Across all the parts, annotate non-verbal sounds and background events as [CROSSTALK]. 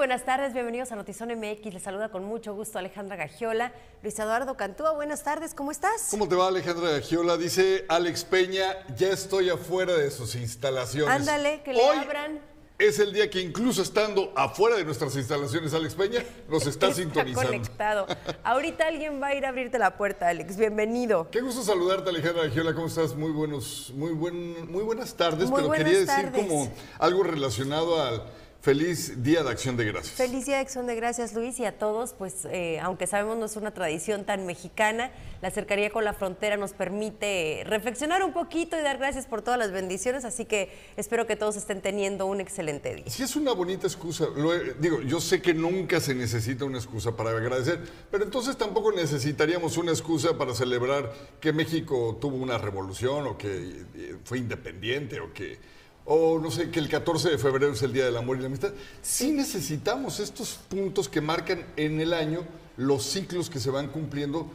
buenas tardes, bienvenidos a Notizón MX. Les saluda con mucho gusto Alejandra Gagiola. Luis Eduardo Cantúa, buenas tardes, ¿cómo estás? ¿Cómo te va Alejandra Gagiola? Dice Alex Peña, ya estoy afuera de sus instalaciones. Ándale, que le Hoy abran. Es el día que incluso estando afuera de nuestras instalaciones, Alex Peña nos está, [LAUGHS] sintonizando. conectado. Ahorita alguien va a ir a abrirte la puerta, Alex. Bienvenido. Qué gusto saludarte, Alejandra Gagiola. ¿Cómo estás? Muy buenos, muy buen, muy buenas tardes, Muy pero buenas quería decir tardes. como algo relacionado al feliz Día de Acción de Gracias. Feliz Día de Acción de Gracias, Luis, y a todos, pues, eh, aunque sabemos no es una tradición tan mexicana, la cercanía con la frontera nos permite reflexionar un poquito y dar gracias por todas las bendiciones, así que espero que todos estén teniendo un excelente día. Sí es una bonita excusa. Lo digo, yo sé que nunca se necesita una excusa para agradecer, pero entonces tampoco necesitaríamos una excusa para celebrar que México tuvo una revolución o que eh, fue independiente o que o no sé, que el 14 de febrero es el Día del Amor y la Amistad. Sí necesitamos estos puntos que marcan en el año los ciclos que se van cumpliendo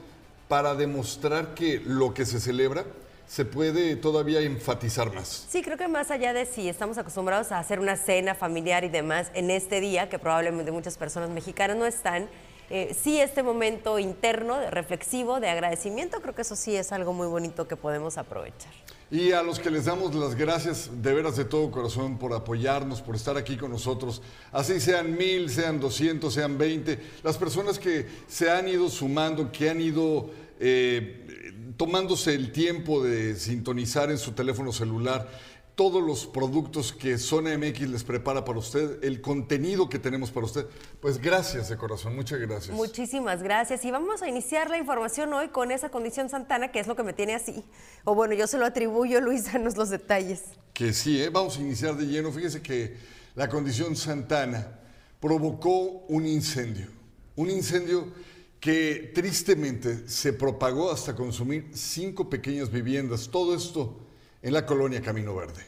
para demostrar que lo que se celebra se puede todavía enfatizar más. Sí, creo que más allá de si estamos acostumbrados a hacer una cena familiar y demás en este día, que probablemente muchas personas mexicanas no están, eh, sí este momento interno, de- reflexivo, de agradecimiento, creo que eso sí es algo muy bonito que podemos aprovechar. Y a los que les damos las gracias de veras de todo corazón por apoyarnos, por estar aquí con nosotros, así sean mil, sean doscientos, sean veinte, las personas que se han ido sumando, que han ido eh, tomándose el tiempo de sintonizar en su teléfono celular todos los productos que Zona MX les prepara para usted, el contenido que tenemos para usted, pues gracias de corazón, muchas gracias. Muchísimas gracias. Y vamos a iniciar la información hoy con esa condición Santana, que es lo que me tiene así. O bueno, yo se lo atribuyo, Luis, danos los detalles. Que sí, ¿eh? vamos a iniciar de lleno. Fíjese que la condición Santana provocó un incendio. Un incendio que tristemente se propagó hasta consumir cinco pequeñas viviendas. Todo esto en la colonia Camino Verde.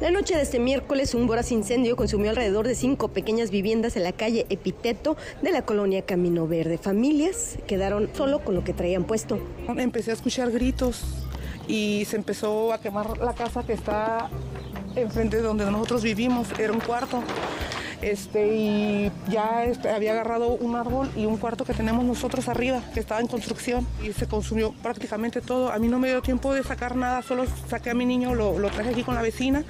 La noche de este miércoles, un voraz incendio consumió alrededor de cinco pequeñas viviendas en la calle Epiteto de la colonia Camino Verde. Familias quedaron solo con lo que traían puesto. Empecé a escuchar gritos y se empezó a quemar la casa que está enfrente de donde nosotros vivimos. Era un cuarto. Este, y ya este, había agarrado un árbol y un cuarto que tenemos nosotros arriba, que estaba en construcción, y se consumió prácticamente todo. A mí no me dio tiempo de sacar nada, solo saqué a mi niño, lo, lo traje aquí con la vecina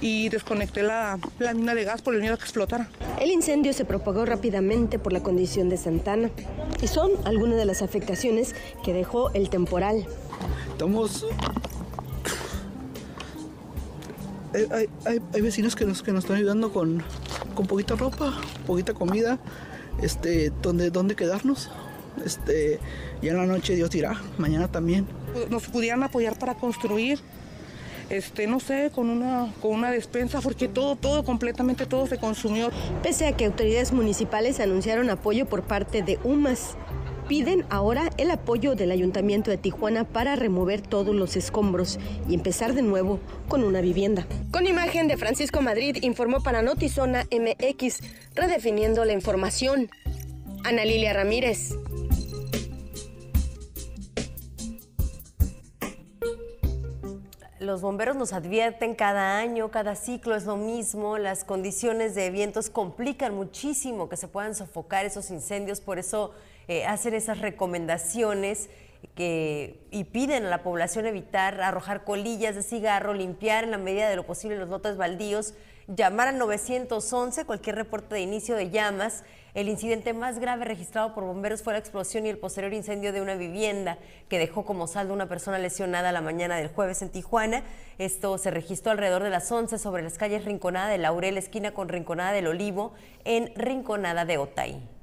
y desconecté la, la mina de gas por el miedo a que explotara. El incendio se propagó rápidamente por la condición de Santana y son algunas de las afectaciones que dejó el temporal. Estamos. Hay, hay- hay- hay vecinos que nos, que nos están ayudando con, con poquita ropa, poquita comida, este, donde, donde quedarnos. Este, ya en la noche Dios dirá, mañana también. Nos pudieran apoyar para construir, este, no sé, con una, con una despensa, porque todo, todo, completamente todo se consumió. Pese a que autoridades municipales anunciaron apoyo por parte de UMAS, piden ahora el apoyo del Ayuntamiento de Tijuana para remover todos los escombros y empezar de nuevo con una vivienda. Con imagen de Francisco Madrid informó para Notizona MX, redefiniendo la información. Ana Lilia Ramírez. Los bomberos nos advierten cada año, cada ciclo es lo mismo, las condiciones de vientos complican muchísimo que se puedan sofocar esos incendios, por eso eh, hacen esas recomendaciones que, y piden a la población evitar arrojar colillas de cigarro, limpiar en la medida de lo posible los lotes baldíos, llamar al 911 cualquier reporte de inicio de llamas. El incidente más grave registrado por bomberos fue la explosión y el posterior incendio de una vivienda que dejó como saldo una persona lesionada la mañana del jueves en Tijuana. Esto se registró alrededor de las 11 sobre las calles Rinconada de Laurel, esquina con Rinconada del Olivo, en Rinconada de Otay.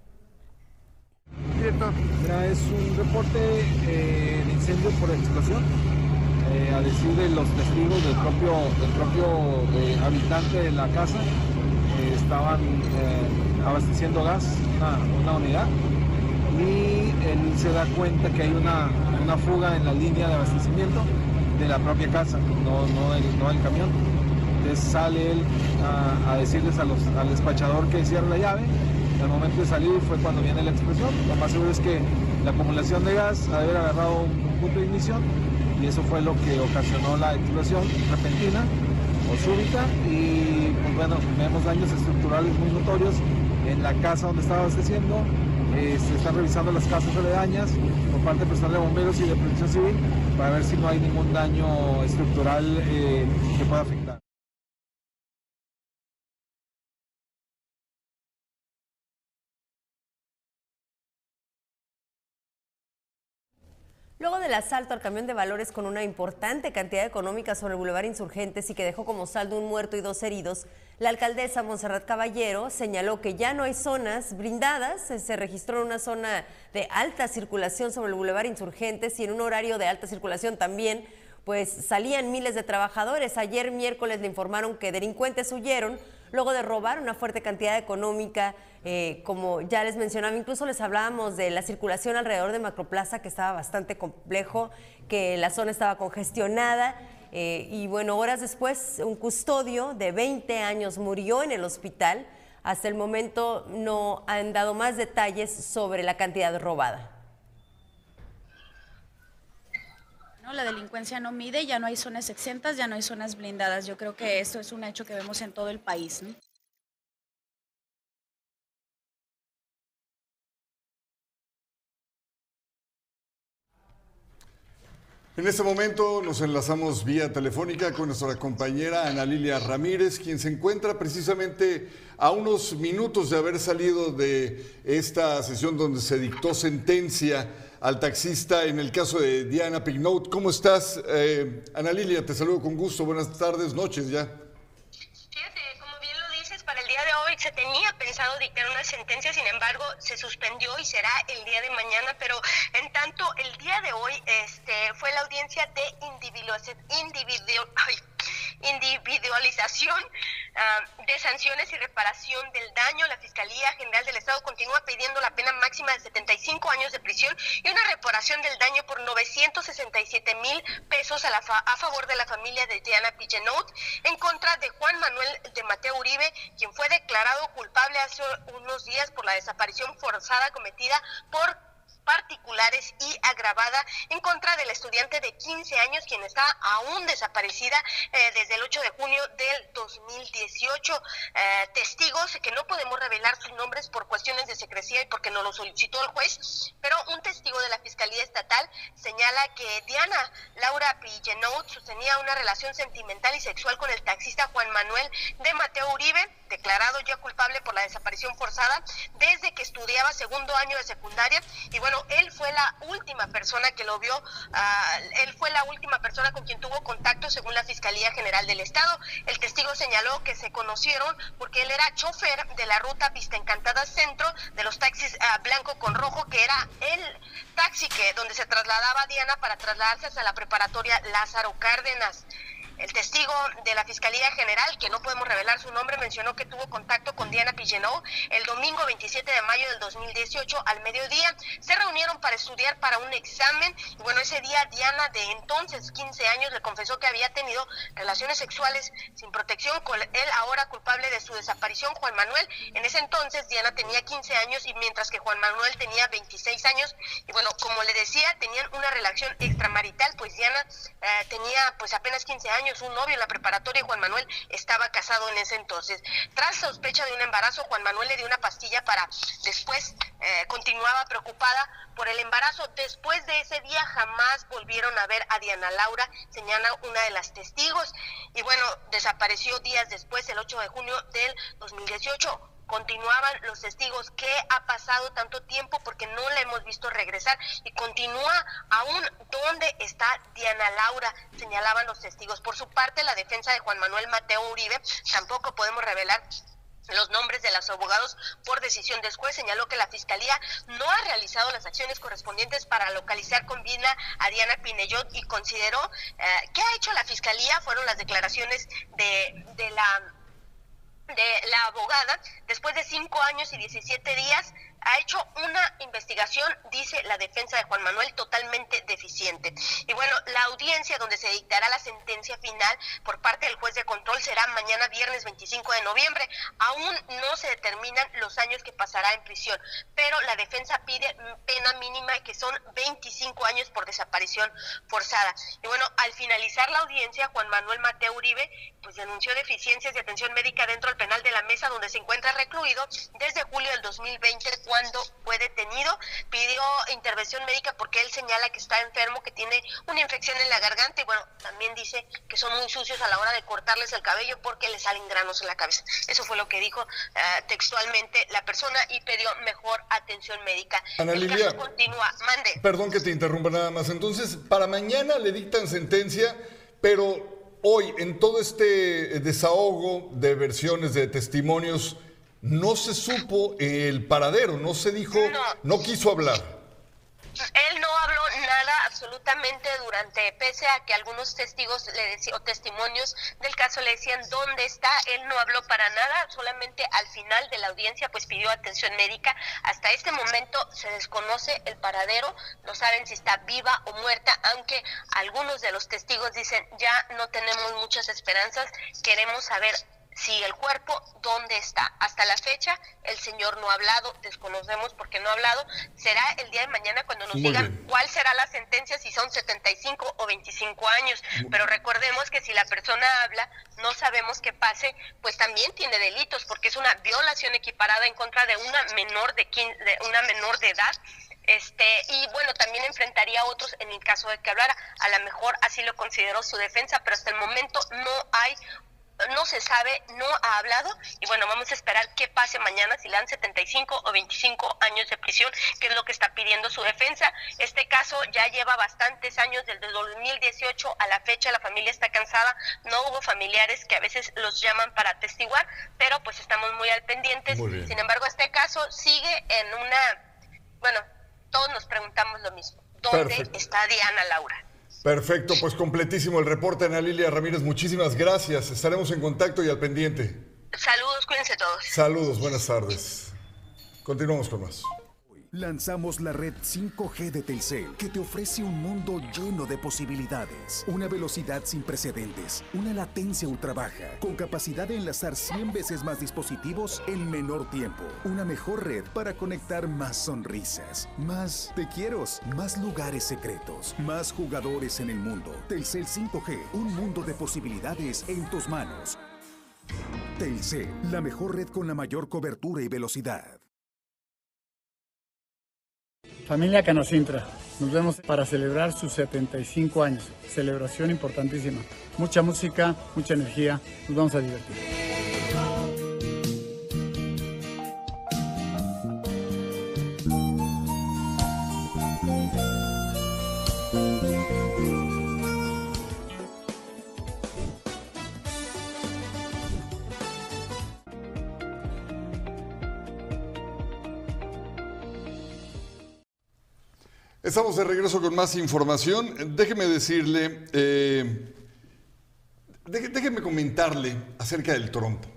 Es un reporte eh, de incendio por explosión. Eh, a decir de los testigos del propio, del propio eh, habitante de la casa, estaban abasteciendo gas, una, una unidad, y él se da cuenta que hay una, una fuga en la línea de abastecimiento de la propia casa, no, no, del, no del camión. Entonces sale él a, decirles a al despachador que cierre la llave. Al momento de salir fue cuando viene la explosión. Lo más seguro es que la acumulación de gas ha de haber agarrado un, un punto de ignición y eso fue lo que ocasionó la explosión repentina o súbita y pues bueno, vemos daños estructurales muy notorios en la casa donde estaba abasteciendo. Eh, se están revisando las casas aledañas por parte del personal de bomberos y de protección civil para ver si no hay ningún daño estructural eh, que pueda afectar. Luego del asalto al camión de valores con una importante cantidad económica sobre el Boulevard Insurgentes y que dejó como saldo un muerto y dos heridos, la alcaldesa Monserrat Caballero señaló que ya no hay zonas blindadas, se registró una zona de alta circulación sobre el Boulevard Insurgentes y en un horario de alta circulación también, pues salían miles de trabajadores. Ayer miércoles le informaron que delincuentes huyeron luego de robar una fuerte cantidad económica, eh, como ya les mencionaba, incluso les hablábamos de la circulación alrededor de Macroplaza, que estaba bastante complejo, que la zona estaba congestionada. eh, y bueno, horas después, un custodio de 20 años murió en el hospital. Hasta el momento no han dado más detalles sobre la cantidad robada. La delincuencia no mide, ya no hay zonas exentas, ya no hay zonas blindadas. Yo creo que esto es un hecho que vemos en todo el país. En este momento nos enlazamos vía telefónica con nuestra compañera Ana Lilia Ramírez, quien se encuentra precisamente a unos minutos de haber salido de esta sesión donde se dictó sentencia al taxista en el caso de Diana Pignout. ¿Cómo estás? Eh, Ana Lilia, te saludo con gusto. Buenas tardes, noches ya. Fíjate, como bien lo dices, para el día de hoy se tenía pensado dictar una sentencia, sin embargo, se suspendió y será el día de mañana, pero en tanto, el día de hoy este, fue la audiencia de individualización, individualización ah, de sanciones y reparación del daño. La Fiscalía General del Estado continúa pidiendo la pena máxima de 75 años de prisión y una reparación del daño por 967 mil pesos a, la fa- a favor de la familia de Diana Pigenot en contra de Juan Manuel de Mateo Uribe, quien fue declarado culpable hace unos días por la desaparición forzada cometida por particulares y agravada en contra del estudiante de 15 años quien está aún desaparecida eh, desde el 8 de junio del 2018. Eh, testigos que no podemos revelar sus nombres por cuestiones de secrecía y porque no lo solicitó el juez, pero un testigo de la Fiscalía Estatal señala que Diana Laura Pillenot sostenía una relación sentimental y sexual con el taxista Juan Manuel de Mateo Uribe, declarado ya culpable por la desaparición forzada desde que estudiaba segundo año de secundaria y bueno, él fue la última persona que lo vio, ah, él fue la última persona con quien tuvo contacto según la Fiscalía General del Estado. El testigo señaló que se conocieron porque él era chofer de la ruta Vista Encantada Centro de los taxis ah, blanco con rojo, que era el taxi que donde se trasladaba Diana para trasladarse hasta la preparatoria Lázaro Cárdenas. El testigo de la Fiscalía General, que no podemos revelar su nombre, mencionó que tuvo contacto con Diana Pillenot el domingo 27 de mayo del 2018 al mediodía. Se reunieron para estudiar para un examen y bueno, ese día Diana de entonces 15 años le confesó que había tenido relaciones sexuales sin protección con él ahora culpable de su desaparición, Juan Manuel. En ese entonces Diana tenía 15 años y mientras que Juan Manuel tenía 26 años y bueno, como le decía, tenían una relación extramarital, pues Diana eh, tenía pues apenas 15 años un novio en la preparatoria Juan Manuel estaba casado en ese entonces. Tras sospecha de un embarazo, Juan Manuel le dio una pastilla para después eh, continuaba preocupada por el embarazo. Después de ese día jamás volvieron a ver a Diana Laura, señala una de las testigos. Y bueno, desapareció días después, el 8 de junio del 2018 continuaban los testigos. ¿Qué ha pasado tanto tiempo? Porque no la hemos visto regresar y continúa aún dónde está Diana Laura, señalaban los testigos. Por su parte, la defensa de Juan Manuel Mateo Uribe tampoco podemos revelar los nombres de los abogados por decisión del juez. Señaló que la Fiscalía no ha realizado las acciones correspondientes para localizar con vida a Diana Pinellot y consideró eh, que ha hecho la Fiscalía fueron las declaraciones de, de la de la abogada, después de cinco años y 17 días, ha hecho una investigación, dice la defensa de Juan Manuel, totalmente deficiente. Y bueno, la audiencia donde se dictará la sentencia final por parte del juez de control será mañana viernes 25 de noviembre. Aún no se determinan los años que pasará en prisión, pero la defensa pide pena mínima que son 25 años por desaparición forzada. Y bueno, al finalizar la audiencia, Juan Manuel Mateo Uribe pues denunció deficiencias de atención médica dentro del penal de la mesa donde se encuentra recluido desde julio del 2020 cuando fue detenido. Pidió intervención médica porque él señala que está enfermo, que tiene una infección en la garganta y bueno, también dice que son muy sucios a la hora de cortarles el cabello porque le salen granos en la cabeza. Eso fue lo que dijo eh, textualmente la persona y pidió mejor atención médica. Ana el caso continúa. Mande. Perdón que te interrumpa nada más. Entonces, para mañana le dictan sentencia, pero hoy, en todo este desahogo de versiones, de testimonios, no se supo el paradero, no se dijo, no, quiso hablar. Él no habló nada absolutamente durante, pese a que algunos testigos le decían, o testimonios del caso le decían dónde está, él no habló para nada, solamente al final de la audiencia pues pidió atención médica. Hasta este momento se desconoce el paradero, no saben si está viva o muerta, aunque algunos de los testigos dicen ya no tenemos muchas esperanzas, queremos saber si el cuerpo, ¿dónde está? Hasta la fecha, el señor no ha hablado, desconocemos por qué no ha hablado. Será el día de mañana cuando nos digan cuál será la sentencia, si son 75 o 25 años. Pero recordemos que si la persona habla, no sabemos qué pase, pues también tiene delitos, porque es una violación equiparada en contra de una menor de, de una menor de edad este y bueno también enfrentaría a otros en el caso de que hablara a lo mejor así lo consideró su defensa pero hasta el momento no hay no se sabe, no ha hablado y bueno, vamos a esperar qué pase mañana si le dan 75 o 25 años de prisión, que es lo que está pidiendo su defensa. Este caso ya lleva bastantes años, desde 2018 a la fecha la familia está cansada, no hubo familiares que a veces los llaman para atestiguar, pero pues estamos muy al pendiente. Sin embargo, este caso sigue en una, bueno, todos nos preguntamos lo mismo, ¿dónde está Diana Laura? Perfecto, pues completísimo el reporte, Ana Lilia Ramírez. Muchísimas gracias. Estaremos en contacto y al pendiente. Saludos, cuídense todos. Saludos, buenas tardes. Continuamos con más. Lanzamos la red 5G de Telcel, que te ofrece un mundo lleno de posibilidades. Una velocidad sin precedentes, una latencia ultra baja, con capacidad de enlazar 100 veces más dispositivos en menor tiempo. Una mejor red para conectar más sonrisas, más te quiero, más lugares secretos, más jugadores en el mundo. Telcel 5G, un mundo de posibilidades en tus manos. Telcel, la mejor red con la mayor cobertura y velocidad. Familia Canocintra, nos vemos para celebrar sus 75 años. Celebración importantísima. Mucha música, mucha energía, nos vamos a divertir. Estamos de regreso con más información. Déjeme decirle, eh, déjeme comentarle acerca del trompo.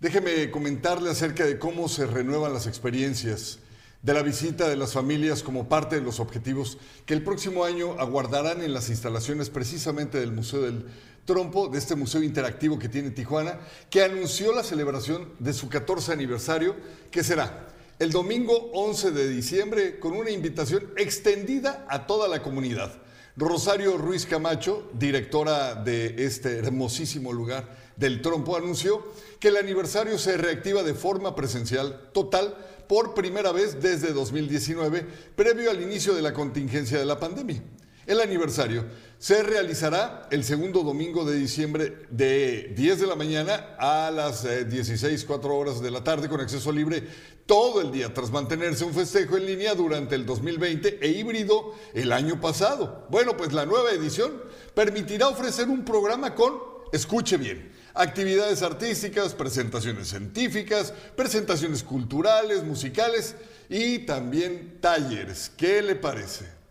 Déjeme comentarle acerca de cómo se renuevan las experiencias de la visita de las familias como parte de los objetivos que el próximo año aguardarán en las instalaciones precisamente del Museo del Trompo, de este museo interactivo que tiene Tijuana, que anunció la celebración de su 14 aniversario, que será el domingo 11 de diciembre con una invitación extendida a toda la comunidad. Rosario Ruiz Camacho, directora de este hermosísimo lugar del Trompo, anunció que el aniversario se reactiva de forma presencial total por primera vez desde 2019, previo al inicio de la contingencia de la pandemia. El aniversario se realizará el segundo domingo de diciembre de 10 de la mañana a las 16, eh, 4 horas de la tarde con acceso libre todo el día tras mantenerse un festejo en línea durante el 2020 e híbrido el año pasado. Bueno, pues la nueva edición permitirá ofrecer un programa con, escuche bien, Actividades artísticas, presentaciones científicas, presentaciones culturales, musicales y también talleres. ¿Qué le parece?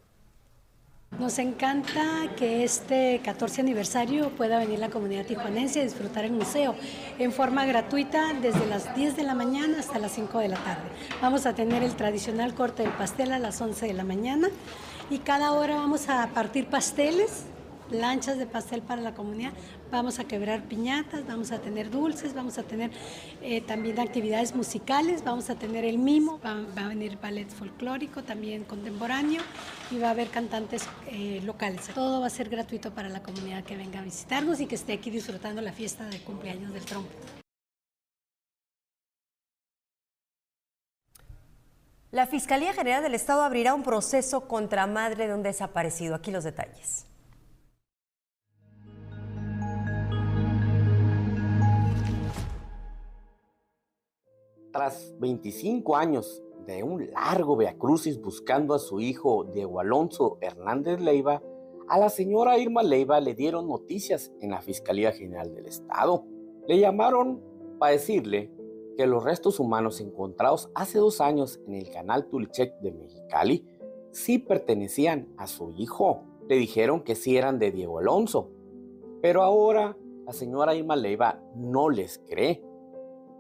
Nos encanta que este 14 aniversario pueda venir la comunidad tijuanense a disfrutar el museo en forma gratuita desde las 10 de la mañana hasta las 5 de la tarde. Vamos a tener el tradicional corte del pastel a las 11 de la mañana y cada hora vamos a partir pasteles lanchas de pastel para la comunidad, vamos a quebrar piñatas, vamos a tener dulces, vamos a tener eh, también actividades musicales, vamos a tener el mimo, va, a venir ballet folclórico, también contemporáneo y va a haber cantantes eh, locales. Todo va a ser gratuito para la comunidad que venga a visitarnos y que esté aquí disfrutando la fiesta de cumpleaños del trompo. La Fiscalía General del Estado abrirá un proceso contra madre de un desaparecido. Aquí los detalles. Tras 25 años de un largo viacrucis buscando a su hijo Diego Alonso Hernández Leiva, a la señora Irma Leiva le dieron noticias en la Fiscalía General del Estado. Le llamaron para decirle que los restos humanos encontrados hace dos años en el canal Tulchek de Mexicali sí pertenecían a su hijo. Le dijeron que sí eran de Diego Alonso. Pero ahora la señora Irma Leiva no les cree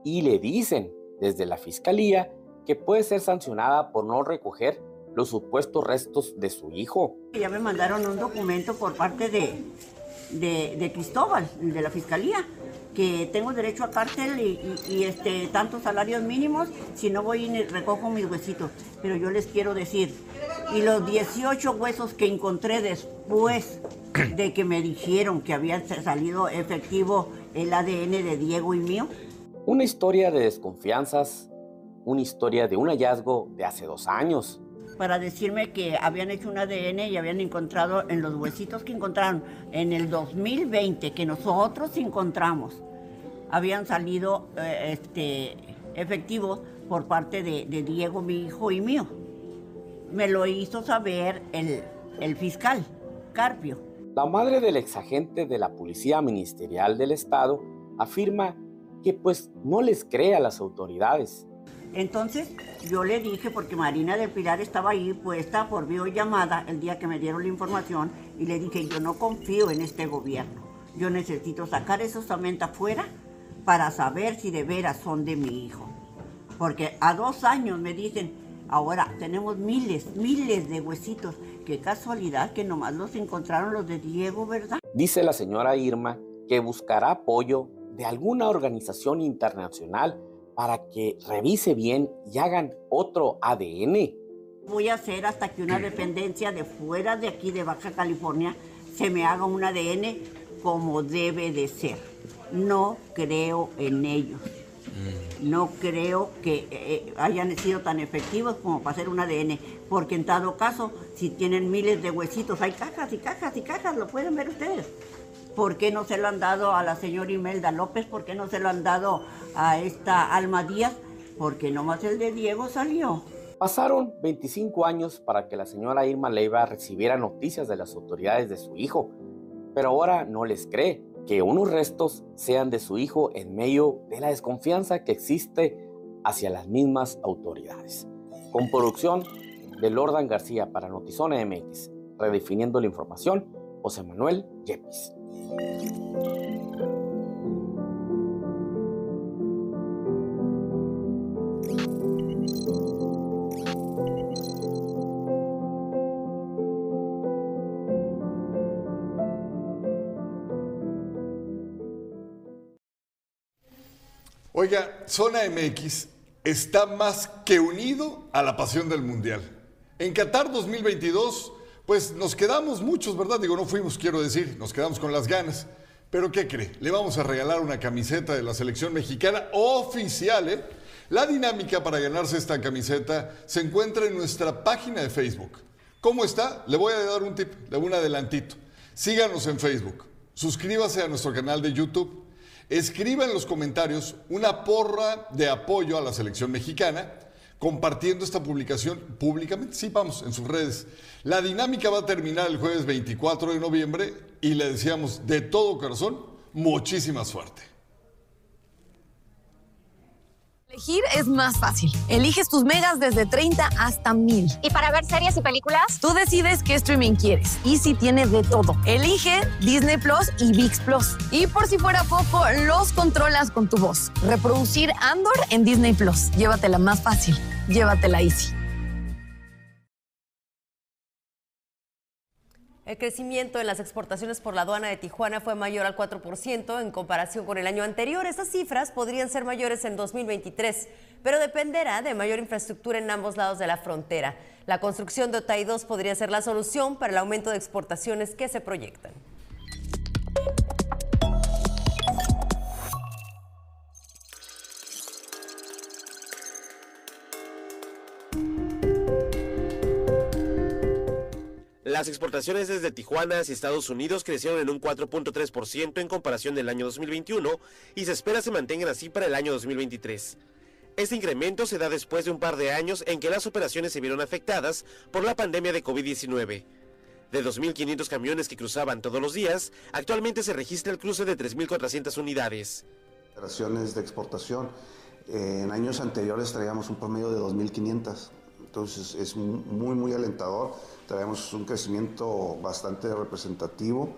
y le dicen desde la Fiscalía que puede ser sancionada por no recoger los supuestos restos de su hijo. Ya me mandaron un documento por parte de, de, Cristóbal, de la Fiscalía, que tengo derecho a cárcel y, este, tantos salarios mínimos si no voy y recojo mis huesitos. Pero yo les quiero decir, y los 18 huesos que encontré después de que me dijeron que había salido efectivo el ADN de Diego y mío, una historia de desconfianzas, una historia de un hallazgo de hace dos años. Para decirme que habían hecho un ADN y habían encontrado en los huesitos que encontraron en el 2020, que nosotros encontramos, habían salido eh, este, efectivos por parte de, Diego, mi hijo y mío. Me lo hizo saber el, el fiscal, Carpio. La madre del exagente de la Policía Ministerial del Estado afirma que pues no les cree a las autoridades. Entonces yo le dije, porque Marina del Pilar estaba ahí puesta por videollamada el día que me dieron la información, y le dije, yo no confío en este gobierno. Yo necesito sacar esos aumentos afuera para saber si de veras son de mi hijo. Porque a dos años me dicen, ahora tenemos miles, miles de huesitos. Qué casualidad que nomás los encontraron los de Diego, ¿verdad? Dice la señora Irma que buscará apoyo de alguna organización internacional para que revise bien y hagan otro ADN. Voy a hacer hasta que una dependencia de fuera de aquí de Baja California se me haga un ADN como debe de ser. No creo en ellos. Mm. No creo que eh, hayan sido tan efectivos como para hacer un ADN, porque en dado caso, si tienen miles de huesitos, hay cajas y cajas y cajas, lo pueden ver ustedes. ¿Por qué no se lo han dado a la señora Imelda López? ¿Por qué no se lo han dado a esta Alma Díaz? Porque nomás el de Diego salió. Pasaron 25 años para que la señora Irma Leiva recibiera noticias de las autoridades de su hijo, pero ahora no les cree que unos restos sean de su hijo en medio de la desconfianza que existe hacia las mismas autoridades. Con producción de Lordan García para Notizona MX, redefiniendo la información, José Manuel Yepis. Oiga, Zona MX está más que unido a la pasión del Mundial. En Qatar 2022 pues nos quedamos muchos, ¿verdad? Digo, no fuimos, quiero decir, nos quedamos con las ganas. Pero ¿qué cree? Le vamos a regalar una camiseta de la selección mexicana oficial, ¿eh? La dinámica para ganarse esta camiseta se encuentra en nuestra página de Facebook. ¿Cómo está? Le voy a dar un tip, de un adelantito. Síganos en Facebook, suscríbase a nuestro canal de YouTube, escriba en los comentarios una porra de apoyo a la selección mexicana compartiendo esta publicación públicamente. Sí, vamos, en sus redes. La dinámica va a terminar el jueves 24 de noviembre y le deseamos de todo corazón muchísima suerte. Elegir es más fácil. Eliges tus megas desde 30 hasta 1000. ¿Y para ver series y películas? Tú decides qué streaming quieres. Easy tiene de todo. Elige Disney Plus y VIX Plus. Y por si fuera poco, los controlas con tu voz. Reproducir Andor en Disney Plus. Llévatela más fácil. Llévatela Easy. El crecimiento en las exportaciones por la aduana de Tijuana fue mayor al 4% en comparación con el año anterior. Estas cifras podrían ser mayores en 2023, pero dependerá de mayor infraestructura en ambos lados de la frontera. La construcción de OTAI 2 podría ser la solución para el aumento de exportaciones que se proyectan. Las exportaciones desde Tijuana hacia Estados Unidos crecieron en un 4.3% en comparación del año 2021 y se espera se mantengan así para el año 2023. Este incremento se da después de un par de años en que las operaciones se vieron afectadas por la pandemia de COVID-19. De 2.500 camiones que cruzaban todos los días, actualmente se registra el cruce de 3.400 unidades. Operaciones de exportación. En años anteriores traíamos un promedio de 2.500. Entonces es muy, muy alentador. Traemos un crecimiento bastante representativo.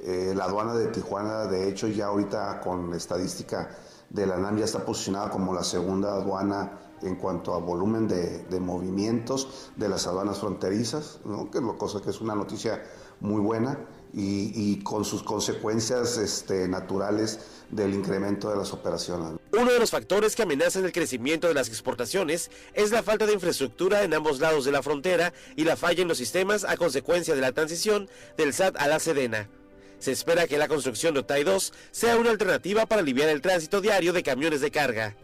Eh, la aduana de Tijuana, de hecho, ya ahorita con estadística de la NAM ya está posicionada como la segunda aduana en cuanto a volumen de, de movimientos de las aduanas fronterizas, que, lo, cosa que es una noticia muy buena y, y con sus consecuencias este, naturales del incremento de las operaciones. Uno de los factores que amenazan el crecimiento de las exportaciones es la falta de infraestructura en ambos lados de la frontera y la falla en los sistemas a consecuencia de la transición del SAT a la Sedena. Se espera que la construcción de OTAI 2 sea una alternativa para aliviar el tránsito diario de camiones de carga.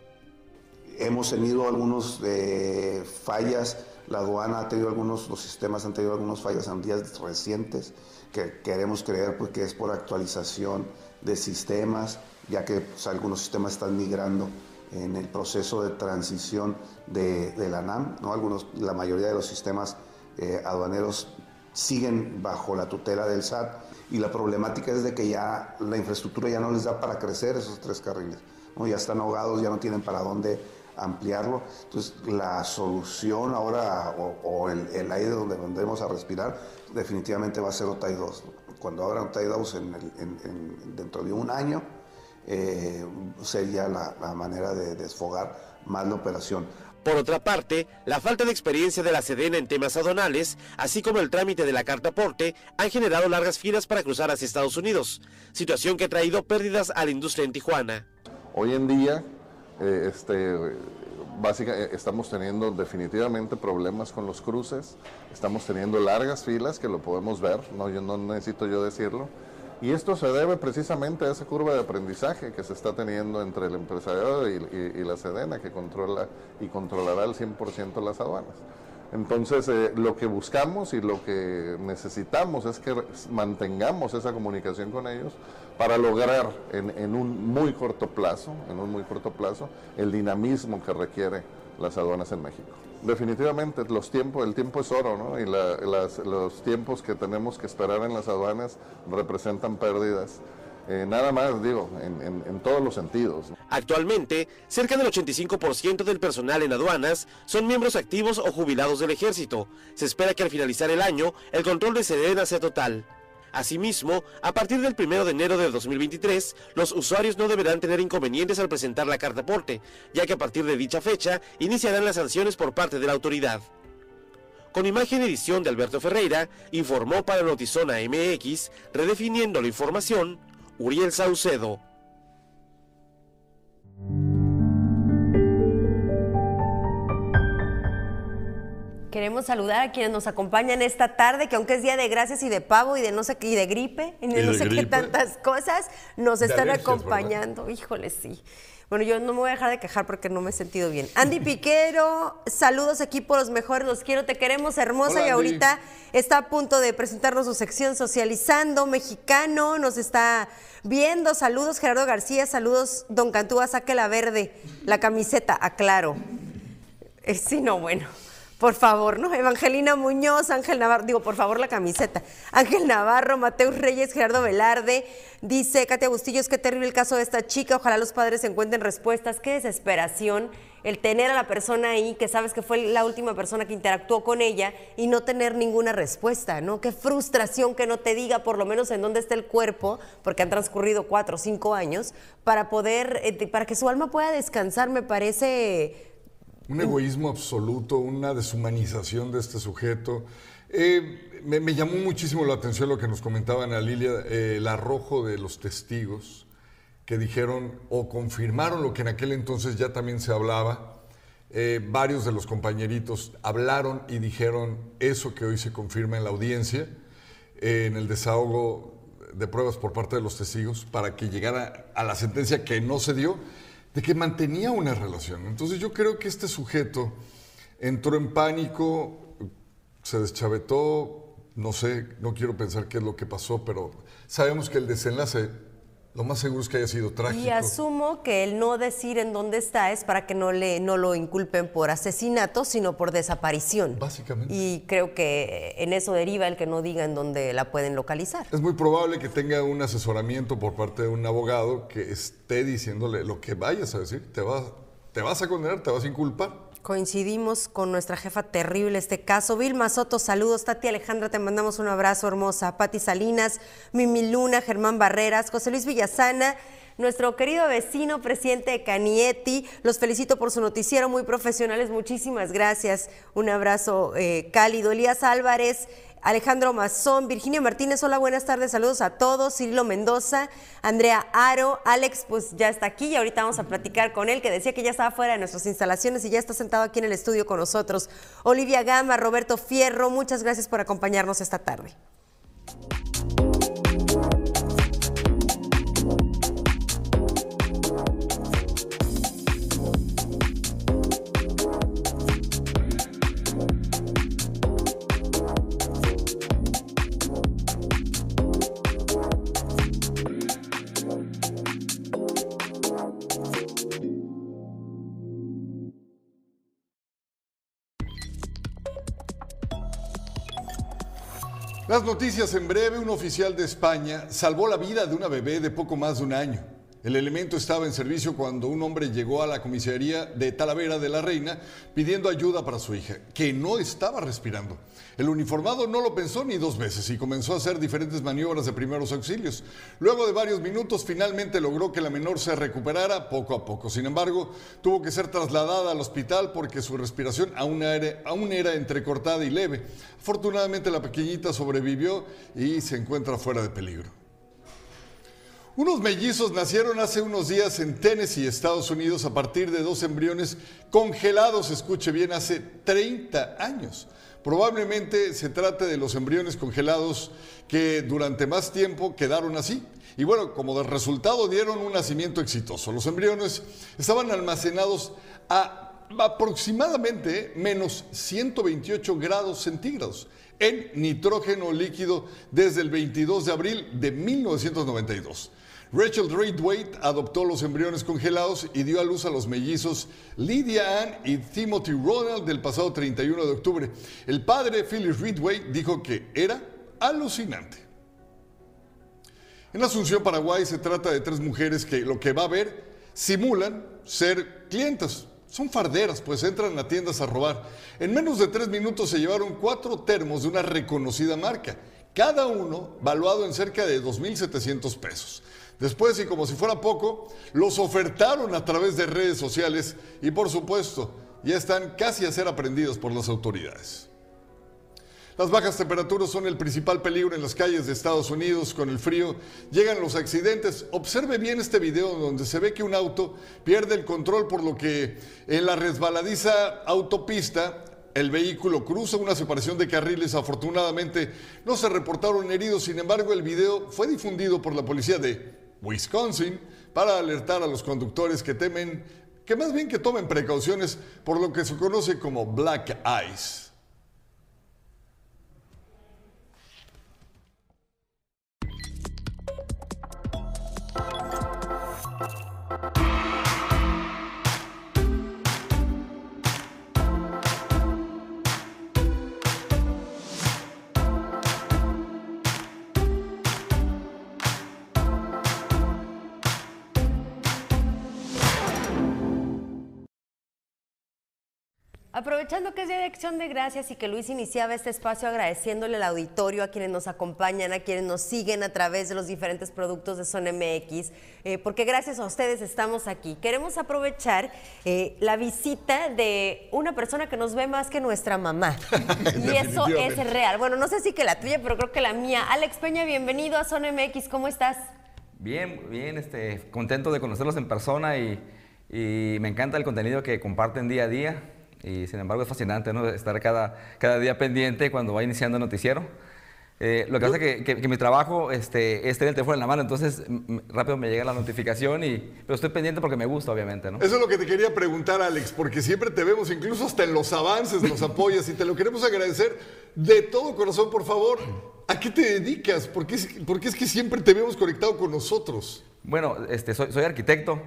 Hemos tenido algunos eh, fallas, la aduana ha tenido algunos, los sistemas han tenido algunos fallas en días recientes que queremos creer porque es por actualización de sistemas, ya que pues, algunos sistemas están migrando en el proceso de transición de, de la NAM. ¿no? Algunos, la mayoría de los sistemas eh, aduaneros siguen bajo la tutela del SAT y la problemática es de que ya la infraestructura ya no les da para crecer esos tres carriles. ¿no? Ya están ahogados, ya no tienen para dónde ampliarlo. Entonces, la solución ahora, o, o el, el, aire donde vendremos a respirar, definitivamente va a ser OTAI 2. Cuando abran OTAI 2 en el, en, en, dentro de un año, eh, sería la, la manera de desfogar más la operación. Por otra parte, la falta de experiencia de la Sedena en temas aduanales, así como el trámite de la carta aporte, han generado largas filas para cruzar hacia Estados Unidos, situación que ha traído pérdidas a la industria en Tijuana. Hoy en día, eh, este, básicamente estamos teniendo definitivamente problemas con los cruces, estamos teniendo largas filas que lo podemos ver, no, yo no necesito yo decirlo, y esto se debe precisamente a esa curva de aprendizaje que se está teniendo entre el empresariado y, y, y la Sedena, que controla y controlará al 100% las aduanas. Entonces, eh, lo que buscamos y lo que necesitamos es que mantengamos esa comunicación con ellos para lograr en, un muy corto plazo, en un muy corto plazo, el dinamismo que requiere las aduanas en México. Definitivamente, los tiempos, el tiempo es oro, ¿no? Y la, los tiempos que tenemos que esperar en las aduanas representan pérdidas. Eh, nada más, digo, en, todos los sentidos. Actualmente, cerca del 85% del personal en aduanas son miembros activos o jubilados del ejército. Se espera que al finalizar el año, el control de Sedena sea total. Asimismo, a partir del 1 de enero de 2023, los usuarios no deberán tener inconvenientes al presentar la carta aporte, ya que a partir de dicha fecha iniciarán las sanciones por parte de la autoridad. Con imagen edición de Alberto Ferreira, informó para Notizona MX, redefiniendo la información, Uriel Saucedo. Queremos saludar a quienes nos acompañan esta tarde, que aunque es día de gracias y de pavo y de no sé qué, y de gripe, y de, ¿Y no sé gripe? qué tantas cosas, nos están alergias, acompañando. ¿verdad? Híjole, sí. Bueno, yo no me voy a dejar de quejar porque no me he sentido bien. Andy [LAUGHS] Piquero, saludos equipo los mejores, los quiero, te queremos hermosa Hola, y ahorita Andy. está a punto de presentarnos su sección Socializando Mexicano, nos está viendo, saludos Gerardo García, saludos Don Cantúa, saque la verde, la camiseta, aclaro. Eh, sí, no, bueno. Por favor, ¿no? Evangelina Muñoz, Ángel Navarro, digo, por favor, la camiseta. Ángel Navarro, Mateus Reyes, Gerardo Velarde. Dice Katia Bustillos, qué terrible el caso de esta chica. Ojalá los padres encuentren respuestas. Qué desesperación el tener a la persona ahí, que sabes que fue la última persona que interactuó con ella y no tener ninguna respuesta, ¿no? Qué frustración que no te diga por lo menos en dónde está el cuerpo, porque han transcurrido cuatro o cinco años, para poder, eh, para que su alma pueda descansar, me parece un egoísmo absoluto, una deshumanización de este sujeto. Eh, me, llamó muchísimo la atención lo que nos comentaban a Lilia, eh, el arrojo de los testigos que dijeron o confirmaron lo que en aquel entonces ya también se hablaba. Eh, varios de los compañeritos hablaron y dijeron eso que hoy se confirma en la audiencia, en el desahogo de pruebas por parte de los testigos, para que llegara a la sentencia que no se dio de que mantenía una relación. Entonces yo creo que este sujeto entró en pánico, se deschavetó, no sé, no quiero pensar qué es lo que pasó, pero sabemos que el desenlace lo más seguro es que haya sido trágico. Y asumo que el no decir en dónde está es para que no, le, no lo inculpen por asesinato, sino por desaparición. Básicamente. Y creo que en eso deriva el que no diga en dónde la pueden localizar. Es muy probable que tenga un asesoramiento por parte de un abogado que esté diciéndole lo que vayas a decir. Te vas, te vas a condenar, te vas a inculpar. Coincidimos con nuestra jefa terrible este caso. Vilma Soto, saludos. Tati Alejandra, te mandamos un abrazo hermosa. Pati Salinas, Mimi Luna, Germán Barreras, José Luis Villasana, nuestro querido vecino, presidente de Canieti. Los felicito por su noticiero, muy profesionales. Muchísimas gracias. Un abrazo eh, cálido. Elías Álvarez, Alejandro Mazón, Virginia Martínez, hola, buenas tardes, saludos a todos, Cirilo Mendoza, Andrea Aro, Alex, pues ya está aquí y ahorita vamos a platicar con él, que decía que ya estaba fuera de nuestras instalaciones y ya está sentado aquí en el estudio con nosotros. Olivia Gama, Roberto Fierro, muchas gracias por acompañarnos esta tarde. Las noticias en breve, un oficial de España salvó la vida de una bebé de poco más de un año. El elemento estaba en servicio cuando un hombre llegó a la comisaría de Talavera de la Reina pidiendo ayuda para su hija, que no estaba respirando. El uniformado no lo pensó ni dos veces y comenzó a hacer diferentes maniobras de primeros auxilios. Luego de varios minutos finalmente logró que la menor se recuperara poco a poco. Sin embargo, tuvo que ser trasladada al hospital porque su respiración aún era, aún era entrecortada y leve. Afortunadamente la pequeñita sobrevivió y se encuentra fuera de peligro. Unos mellizos nacieron hace unos días en Tennessee, Estados Unidos, a partir de dos embriones congelados, escuche bien, hace 30 años. Probablemente se trate de los embriones congelados que durante más tiempo quedaron así. Y bueno, como resultado dieron un nacimiento exitoso. Los embriones estaban almacenados a aproximadamente menos 128 grados centígrados en nitrógeno líquido desde el 22 de abril de 1992. Rachel Ridway adoptó los embriones congelados y dio a luz a los mellizos Lydia Ann y Timothy Ronald del pasado 31 de octubre. El padre, Phyllis Ridway, dijo que era alucinante. En Asunción, Paraguay, se trata de tres mujeres que lo que va a ver simulan ser clientas. Son farderas, pues entran a tiendas a robar. En menos de tres minutos se llevaron cuatro termos de una reconocida marca, cada uno valuado en cerca de 2.700 pesos. Después, y como si fuera poco, los ofertaron a través de redes sociales y por supuesto ya están casi a ser aprendidos por las autoridades. Las bajas temperaturas son el principal peligro en las calles de Estados Unidos. Con el frío llegan los accidentes. Observe bien este video donde se ve que un auto pierde el control por lo que en la resbaladiza autopista el vehículo cruza una separación de carriles. Afortunadamente no se reportaron heridos. Sin embargo, el video fue difundido por la policía de Wisconsin para alertar a los conductores que temen, que más bien que tomen precauciones por lo que se conoce como black ice. Aprovechando que es Día de Acción de Gracias y que Luis iniciaba este espacio agradeciéndole al auditorio, a quienes nos acompañan, a quienes nos siguen a través de los diferentes productos de Son MX, eh, porque gracias a ustedes estamos aquí. Queremos aprovechar eh, la visita de una persona que nos ve más que nuestra mamá. [LAUGHS] y eso es real. Bueno, no sé si que la tuya, pero creo que la mía. Alex Peña, bienvenido a Son MX. ¿Cómo estás? Bien, bien, este, contento de conocerlos en persona y, y me encanta el contenido que comparten día a día y sin embargo es fascinante ¿no? estar cada, cada día pendiente cuando va iniciando el noticiero. Eh, lo que pasa es que, que, mi trabajo este, es tener el teléfono en la mano, entonces rápido me llega la notificación, y, pero estoy pendiente porque me gusta, obviamente. ¿no? Eso es lo que te quería preguntar, Alex, porque siempre te vemos, incluso hasta en los avances nos apoyas y te lo queremos agradecer de todo corazón, por favor. ¿A qué te dedicas? ¿Por qué, por qué es que siempre te vemos conectado con nosotros? Bueno, este, soy, soy arquitecto.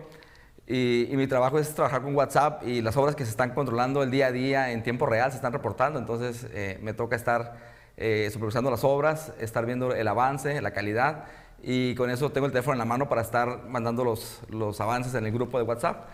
Y, mi trabajo es trabajar con WhatsApp y las obras que se están controlando el día a día en tiempo real se están reportando. Entonces eh, me toca estar eh, supervisando las obras, estar viendo el avance, la calidad y con eso tengo el teléfono en la mano para estar mandando los, los avances en el grupo de WhatsApp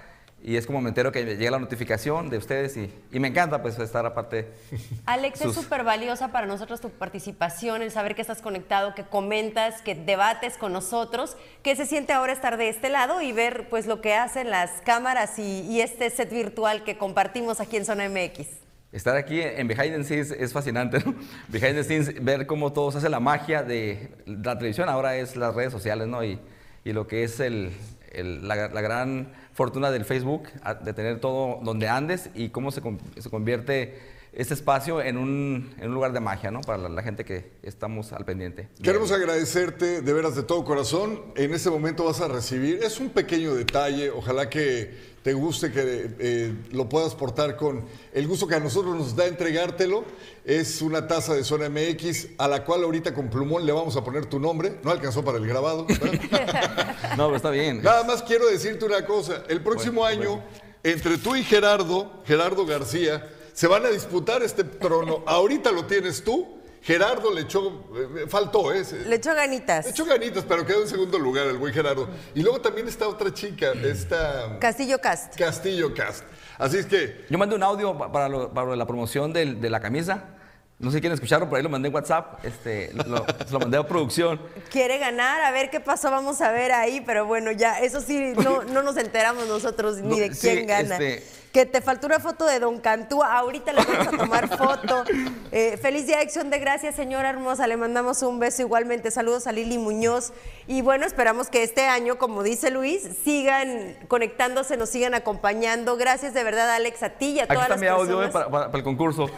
y es como me entero que llega la notificación de ustedes y, y me encanta pues estar aparte. [LAUGHS] Alex, es súper valiosa para nosotros tu participación, el saber que estás conectado, que comentas, que debates con nosotros, que se siente ahora estar de este lado y ver pues lo que hacen las cámaras y, y este set virtual que compartimos aquí en Zona MX. Estar aquí en Behind the Scenes es fascinante, ¿no? [LAUGHS] Behind the Scenes, ver cómo todo se hace la magia de la televisión, ahora es las redes sociales, ¿no? Y, y lo que es el, el, la, la gran fortuna del Facebook, de tener todo donde andes y cómo se, se convierte este espacio en un, en un, lugar de magia, ¿no? Para la, la, gente que estamos al pendiente. Queremos agradecerte de veras de todo corazón. En este momento vas a recibir, es un pequeño detalle, ojalá que te guste, que eh, lo puedas portar con el gusto que a nosotros nos da entregártelo. Es una taza de Zona MX a la cual ahorita con plumón le vamos a poner tu nombre. No alcanzó para el grabado. [LAUGHS] no, pero está bien. Nada más quiero decirte una cosa. El próximo bueno, año, bueno. entre tú y Gerardo, Gerardo García, se van a disputar este trono. Ahorita lo tienes tú Gerardo le echó, eh, faltó, ¿eh? Le echó ganitas. Le echó ganitas, pero quedó en segundo lugar el buen Gerardo. Y luego también está otra chica, [CLEARS THROAT] esta... Castillo Cast. Castillo Cast. Así es que... Yo mandé un audio para, lo, para la promoción de, de la camisa. No sé si quieren escucharlo, por ahí lo mandé en WhatsApp, este, lo, lo, mandé a producción. Quiere ganar, a ver qué pasó, vamos a ver ahí, pero bueno, ya, eso sí, no, no nos enteramos nosotros ni no, de quién sí, gana. Este, que te faltó una foto de Don Cantú, ahorita le vamos a tomar [LAUGHS] foto. Eh, feliz día de acción de gracias, señora hermosa, le mandamos un beso igualmente, saludos a Lili Muñoz. Y bueno, esperamos que este año, como dice Luis, sigan conectándose, nos sigan acompañando. Gracias de verdad, Alex, a ti y a todas Aquí está las mi personas. audio eh, para, para, para el concurso.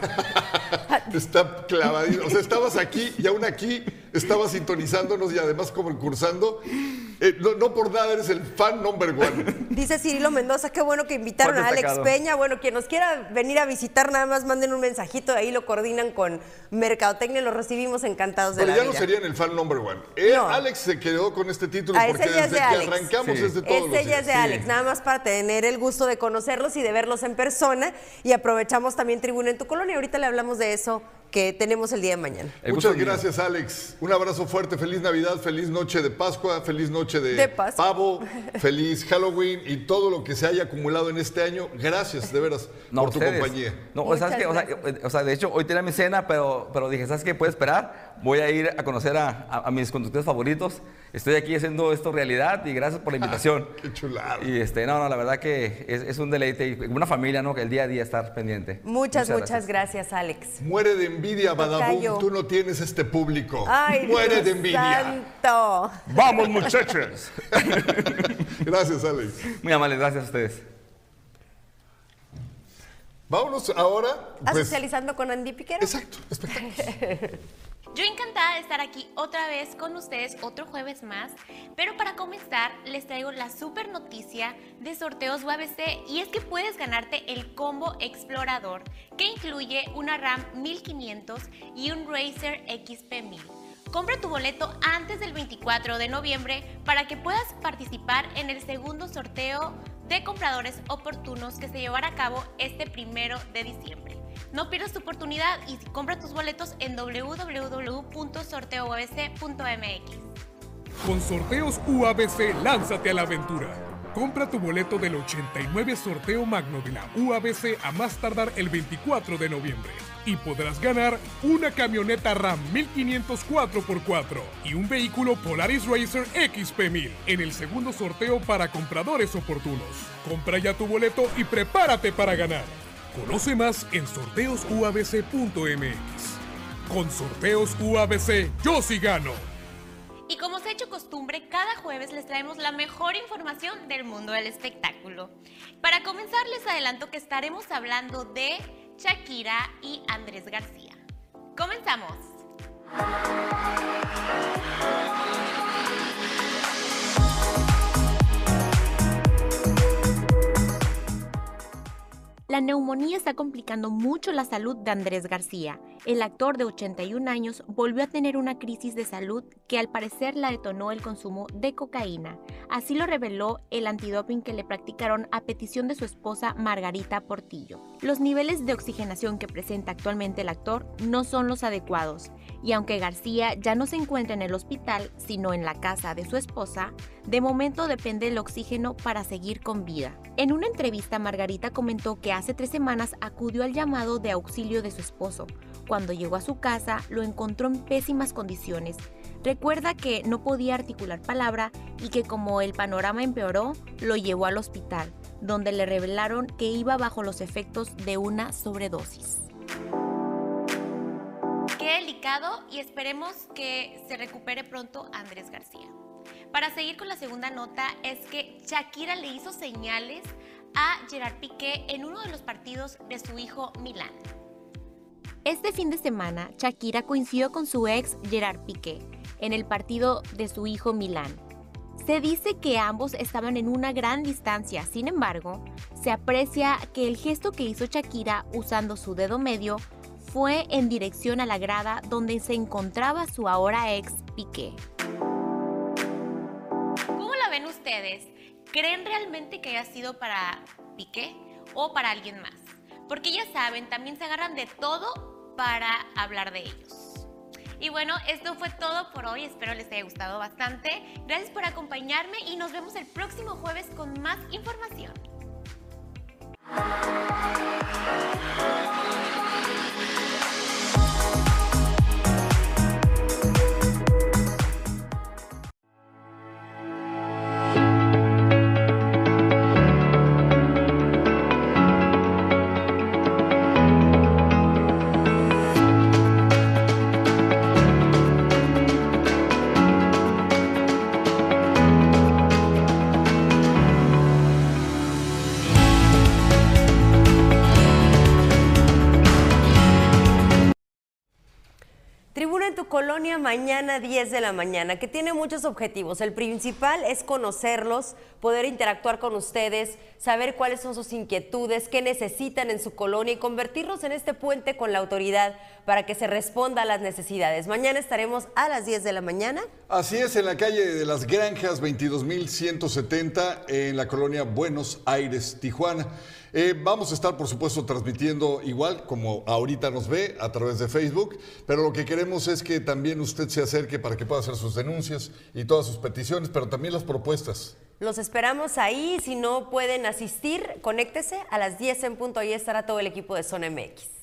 Está clavadito. O sea, estabas aquí y aún aquí estabas sintonizándonos y además concursando. Eh, no, no, por nada eres el fan number one. [LAUGHS] Dice Cirilo Mendoza, qué bueno que invitaron a Alex Peña. Bueno, quien nos quiera venir a visitar, nada más manden un mensajito, ahí lo coordinan con Mercadotecnia, lo recibimos encantados de Pero la ya vida. no serían el fan number one. Eh, No. Alex se quedó con este título A porque ese ya desde es de que Alex. arrancamos Sí. es de todos los ya es de. Alex, nada más para tener el gusto de conocerlos y de verlos en persona. Y aprovechamos también Tribuna en tu colonia. Ahorita le hablamos de eso que tenemos el día de mañana. Muchas gracias, Alex. Un abrazo fuerte. Feliz Navidad, feliz noche de Pascua, feliz noche de, pavo, [LAUGHS] feliz Halloween y todo lo que se haya acumulado en este año. Gracias, de veras, No, por tu compañía. No, ¿sabes qué? O sea, o sea, de hecho, hoy tenía mi cena, pero, pero dije, ¿sabes qué? Puedes esperar. Voy a ir a conocer a, a- a mis conductores favoritos. Estoy aquí haciendo esto realidad y gracias por la invitación. Qué chulada. Y este, no, no, la verdad que es, es un deleite y una familia, ¿no? Que el día a día estar pendiente. Muchas, muchas, gracias. Alex. Muere de envidia, Badabun. Tú no tienes este público. Ay, Muere Dios de envidia. santo. ¡Vamos, muchachos! [LAUGHS] Gracias, Alex. Muy amables, gracias a ustedes. Vámonos ahora. ¿A pues, socializando con Andy Piquero? Exacto, espectáculos. [LAUGHS] Yo encantada de estar aquí otra vez con ustedes otro jueves más, pero para comenzar les traigo la super noticia de sorteos UABC y es que puedes ganarte el combo explorador que incluye una RAM 1500 y un Razer XP 1000. Compra tu boleto antes del 24 de noviembre para que puedas participar en el segundo sorteo de compradores oportunos que se llevará a cabo este primero de diciembre. No pierdas tu oportunidad y compra tus boletos en www.sorteoabc.mx. Con sorteos UABC, lánzate a la aventura. Compra tu boleto del 89 sorteo magno de la UABC a más tardar el 24 de noviembre y podrás ganar una camioneta RAM 1500 4x4 y un vehículo Polaris Racer XP1000 en el segundo sorteo para compradores oportunos. Compra ya tu boleto y prepárate para ganar. Conoce más en sorteosuabc.mx. Con sorteos UABC, yo sí gano. Y como se ha hecho costumbre, cada jueves les traemos la mejor información del mundo del espectáculo. Para comenzar, les adelanto que estaremos hablando de Shakira y Andrés García. Comenzamos. La neumonía está complicando mucho la salud de Andrés García. El actor de 81 años volvió a tener una crisis de salud que al parecer la detonó el consumo de cocaína. Así lo reveló el antidoping que le practicaron a petición de su esposa Margarita Portillo. Los niveles de oxigenación que presenta actualmente el actor no son los adecuados y aunque García ya no se encuentra en el hospital, sino en la casa de su esposa, de momento depende del oxígeno para seguir con vida. En una entrevista, Margarita comentó que hace tres semanas acudió al llamado de auxilio de su esposo. Cuando llegó a su casa, lo encontró en pésimas condiciones. Recuerda que no podía articular palabra y que como el panorama empeoró, lo llevó al hospital, donde le revelaron que iba bajo los efectos de una sobredosis qué delicado y esperemos que se recupere pronto Andrés García. Para seguir con la segunda nota es que Shakira le hizo señales a Gerard Piqué en uno de los partidos de su hijo Milán. Este fin de semana, Shakira coincidió con su ex Gerard Piqué en el partido de su hijo Milán. Se dice que ambos estaban en una gran distancia, sin embargo, se aprecia que el gesto que hizo Shakira usando su dedo medio fue en dirección a la grada donde se encontraba su ahora ex Piqué. ¿Cómo la ven ustedes? ¿Creen realmente que haya sido para Piqué o para alguien más? Porque ya saben, también se agarran de todo para hablar de ellos. Y bueno, esto fue todo por hoy. Espero les haya gustado bastante. Gracias por acompañarme y nos vemos el próximo jueves con más información. Mañana 10 de la mañana, que tiene muchos objetivos. El principal es conocerlos, poder interactuar con ustedes, saber cuáles son sus inquietudes, qué necesitan en su colonia y convertirlos en este puente con la autoridad para que se responda a las necesidades. Mañana estaremos a las 10 de la mañana. Así es, en la calle de las Granjas 22.170 en la colonia Buenos Aires, Tijuana. Eh, vamos a estar, por supuesto, transmitiendo igual como ahorita nos ve a través de Facebook, pero lo que queremos es que también usted se acerque para que pueda hacer sus denuncias y todas sus peticiones, pero también las propuestas. Los esperamos ahí. Si no pueden asistir, conéctese a las 10 en punto. Ahí estará todo el equipo de Zona MX.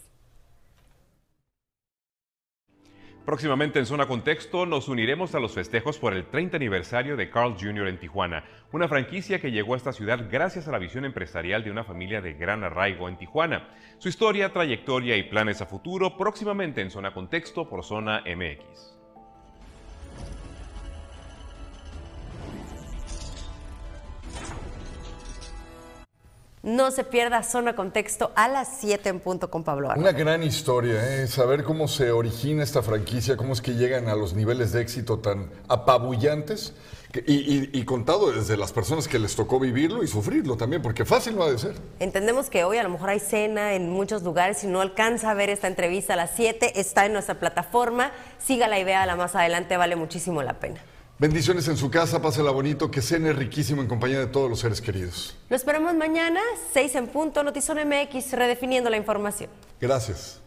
Próximamente en Zona Contexto nos uniremos a los festejos por el 30 aniversario de Carl Jr. en Tijuana, una franquicia que llegó a esta ciudad gracias a la visión empresarial de una familia de gran arraigo en Tijuana. Su historia, trayectoria y planes a futuro próximamente en Zona Contexto por Zona MX. No se pierda Zona Contexto a las 7 en punto con Pablo Una gran historia, ¿eh? saber cómo se origina esta franquicia, cómo es que llegan a los niveles de éxito tan apabullantes y, contado desde las personas que les tocó vivirlo y sufrirlo también, porque fácil no ha de ser. Entendemos que hoy a lo mejor hay cena en muchos lugares, si no alcanza a ver esta entrevista a las 7, está en nuestra plataforma, sígala y véala más adelante, vale muchísimo la pena. Bendiciones en su casa, pásela bonito, que cene riquísimo en compañía de todos los seres queridos. Lo esperamos mañana, 6 en punto, Notizón MX, redefiniendo la información. Gracias.